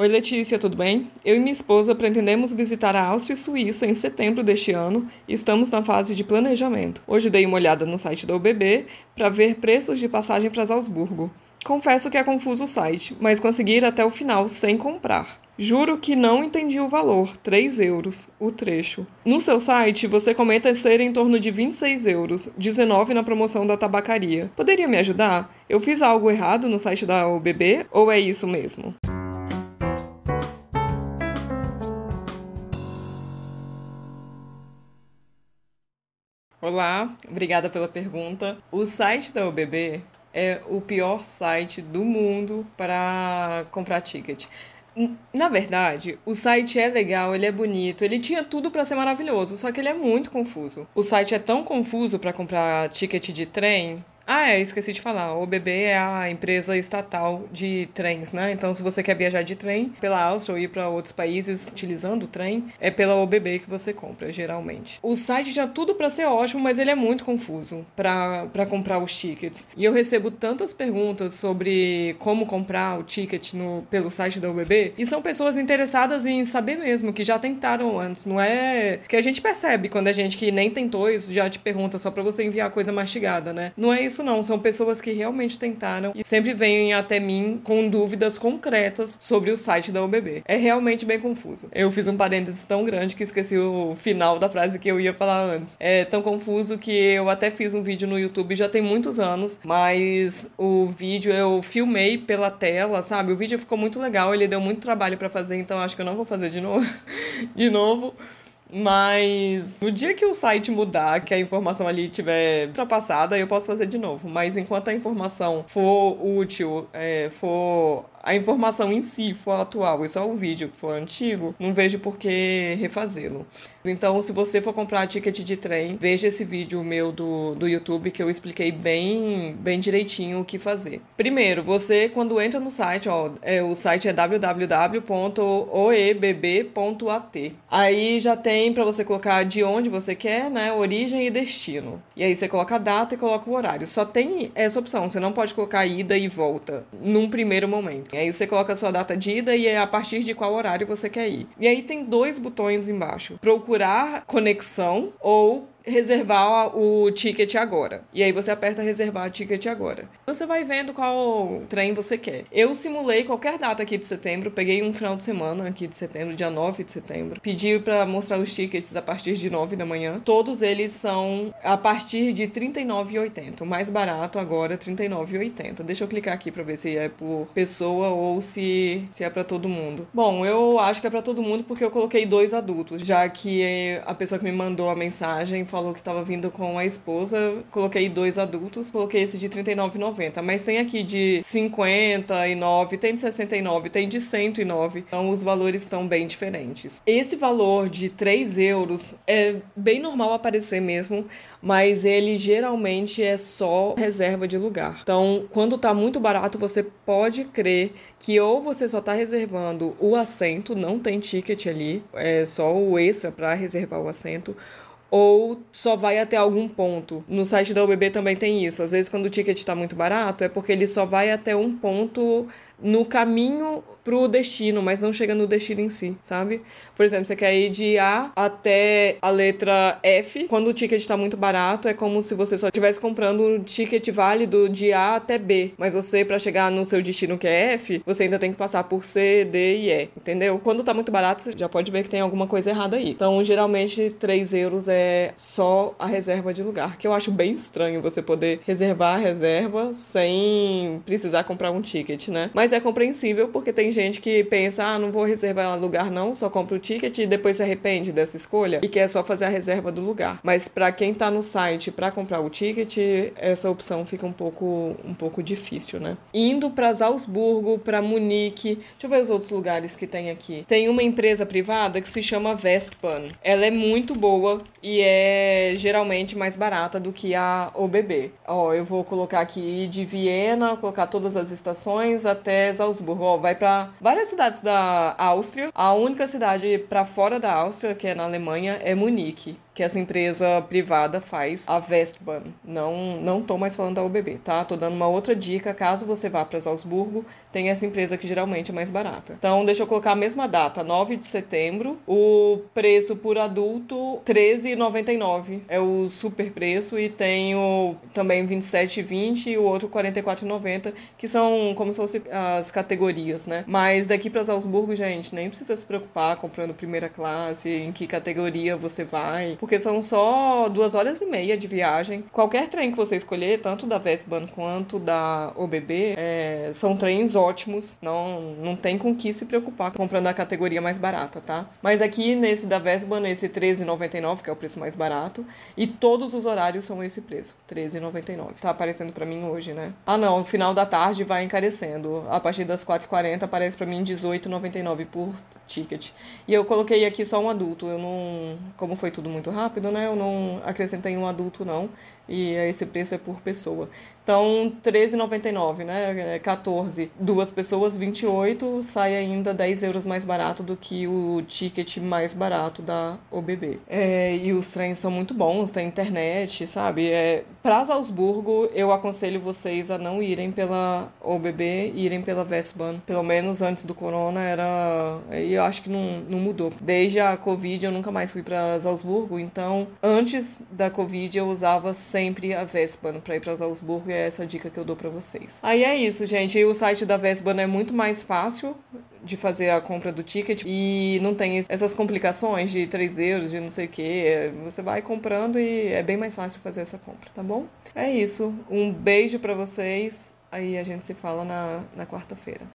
Oi, Letícia, tudo bem? Eu e minha esposa pretendemos visitar a Áustria e Suíça em setembro deste ano e estamos na fase de planejamento. Hoje dei uma olhada no site da UBB para ver preços de passagem para Salzburgo. Confesso que é confuso o site, mas consegui ir até o final sem comprar. Juro que não entendi o valor, 3 euros, o trecho. No seu site, você comenta ser em torno de 26 euros, 19 na promoção da tabacaria. Poderia me ajudar? Eu fiz algo errado no site da UBB ou é isso mesmo? Olá, obrigada pela pergunta. O site da UBB é o pior site do mundo para comprar ticket. Na verdade, o site é legal, ele é bonito, ele tinha tudo para ser maravilhoso, só que ele é muito confuso. O site é tão confuso para comprar ticket de trem ah, é, esqueci de falar. O OBB é a empresa estatal de trens, né? Então, se você quer viajar de trem pela Áustria ou ir para outros países utilizando o trem, é pela OBB que você compra, geralmente. O site tinha tudo para ser ótimo, mas ele é muito confuso para comprar os tickets. E eu recebo tantas perguntas sobre como comprar o ticket no, pelo site da OBB, e são pessoas interessadas em saber mesmo, que já tentaram antes. Não é que a gente percebe quando a gente que nem tentou isso já te pergunta só para você enviar coisa mastigada, né? Não é isso isso não, são pessoas que realmente tentaram e sempre vêm até mim com dúvidas concretas sobre o site da UBB. É realmente bem confuso. Eu fiz um parênteses tão grande que esqueci o final da frase que eu ia falar antes. É tão confuso que eu até fiz um vídeo no YouTube já tem muitos anos, mas o vídeo eu filmei pela tela, sabe? O vídeo ficou muito legal, ele deu muito trabalho para fazer, então acho que eu não vou fazer de novo. de novo. Mas no dia que o site mudar, que a informação ali tiver ultrapassada, eu posso fazer de novo. Mas enquanto a informação for útil, é, for a informação em si for atual e só o vídeo que for antigo, não vejo por que refazê-lo. Então, se você for comprar ticket de trem, veja esse vídeo meu do, do YouTube que eu expliquei bem, bem direitinho o que fazer. Primeiro, você quando entra no site, ó, é, o site é www.oebb.at. Aí já tem para você colocar de onde você quer, né, origem e destino. E aí você coloca a data e coloca o horário. Só tem essa opção, você não pode colocar ida e volta num primeiro momento. E aí você coloca a sua data de ida e é a partir de qual horário você quer ir. E aí tem dois botões embaixo: procurar conexão ou reservar o ticket agora. E aí você aperta reservar ticket agora. Você vai vendo qual trem você quer. Eu simulei qualquer data aqui de setembro, peguei um final de semana aqui de setembro, dia 9 de setembro. Pedi para mostrar os tickets a partir de 9 da manhã. Todos eles são a partir de R$ 39,80. O mais barato agora é R$ 39,80. Deixa eu clicar aqui para ver se é por pessoa ou se, se é para todo mundo. Bom, eu acho que é para todo mundo porque eu coloquei dois adultos, já que a pessoa que me mandou a mensagem falou falou que estava vindo com a esposa, coloquei dois adultos, coloquei esse de R$39,90. Mas tem aqui de 59, tem de 69, tem de 109. Então os valores estão bem diferentes. Esse valor de 3 euros é bem normal aparecer mesmo, mas ele geralmente é só reserva de lugar. Então, quando tá muito barato, você pode crer que ou você só tá reservando o assento, não tem ticket ali, é só o extra para reservar o assento, ou só vai até algum ponto. No site da UBB também tem isso. Às vezes, quando o ticket está muito barato, é porque ele só vai até um ponto no caminho pro destino, mas não chega no destino em si, sabe? Por exemplo, você quer ir de A até a letra F. Quando o ticket está muito barato, é como se você só estivesse comprando um ticket válido de A até B. Mas você, para chegar no seu destino que é F, você ainda tem que passar por C, D e E, entendeu? Quando tá muito barato, você já pode ver que tem alguma coisa errada aí. Então, geralmente, 3 euros é só a reserva de lugar, que eu acho bem estranho você poder reservar a reserva sem precisar comprar um ticket, né? Mas mas é compreensível porque tem gente que pensa, ah, não vou reservar lugar não, só compra o ticket e depois se arrepende dessa escolha e quer só fazer a reserva do lugar. Mas para quem tá no site para comprar o ticket, essa opção fica um pouco um pouco difícil, né? Indo para Salzburgo, para Munique, deixa eu ver os outros lugares que tem aqui. Tem uma empresa privada que se chama Vestpan. Ela é muito boa e é geralmente mais barata do que a OBB. Ó, eu vou colocar aqui de Viena, colocar todas as estações até Salzburgo. Ó, vai para várias cidades da Áustria. A única cidade para fora da Áustria, que é na Alemanha, é Munique que essa empresa privada faz, a Westbahn. Não, não tô mais falando da UBB, tá? Tô dando uma outra dica, caso você vá para Salzburgo, tem essa empresa que geralmente é mais barata. Então, deixa eu colocar a mesma data, 9 de setembro. O preço por adulto, R$13,99. É o super preço. E tem o também R$27,20 e o outro R$44,90, que são como se fossem as categorias, né? Mas daqui para Salzburgo, gente, nem precisa se preocupar comprando primeira classe, em que categoria você vai, porque são só duas horas e meia de viagem. Qualquer trem que você escolher, tanto da Vesban quanto da OBB, é, são trens ótimos. Não, não tem com que se preocupar comprando a categoria mais barata, tá? Mas aqui nesse da Vesban, esse R$13,99, que é o preço mais barato, e todos os horários são esse preço, R$13,99. Tá aparecendo para mim hoje, né? Ah, não, no final da tarde vai encarecendo. A partir das 4h40 aparece para mim R$18,99 por ticket. E eu coloquei aqui só um adulto. Eu não, como foi tudo muito rápido, né? Eu não acrescentei um adulto não e esse preço é por pessoa. Então, R$13,99, né? 14. É Duas pessoas, 28, sai ainda 10 euros mais barato do que o ticket mais barato da OBB. É, e os trens são muito bons, tem internet, sabe? É, para Salzburgo, eu aconselho vocês a não irem pela OBB, irem pela Westbahn. Pelo menos antes do corona era... E eu acho que não, não mudou. Desde a Covid, eu nunca mais fui para Salzburgo, então, antes da Covid, eu usava sempre a Vespan para ir para Salzburgo e é essa dica que eu dou para vocês. Aí é isso, gente. E o site da Vespan é muito mais fácil de fazer a compra do ticket e não tem essas complicações de 3 euros, de não sei o que. Você vai comprando e é bem mais fácil fazer essa compra, tá bom? É isso. Um beijo para vocês. Aí a gente se fala na, na quarta-feira.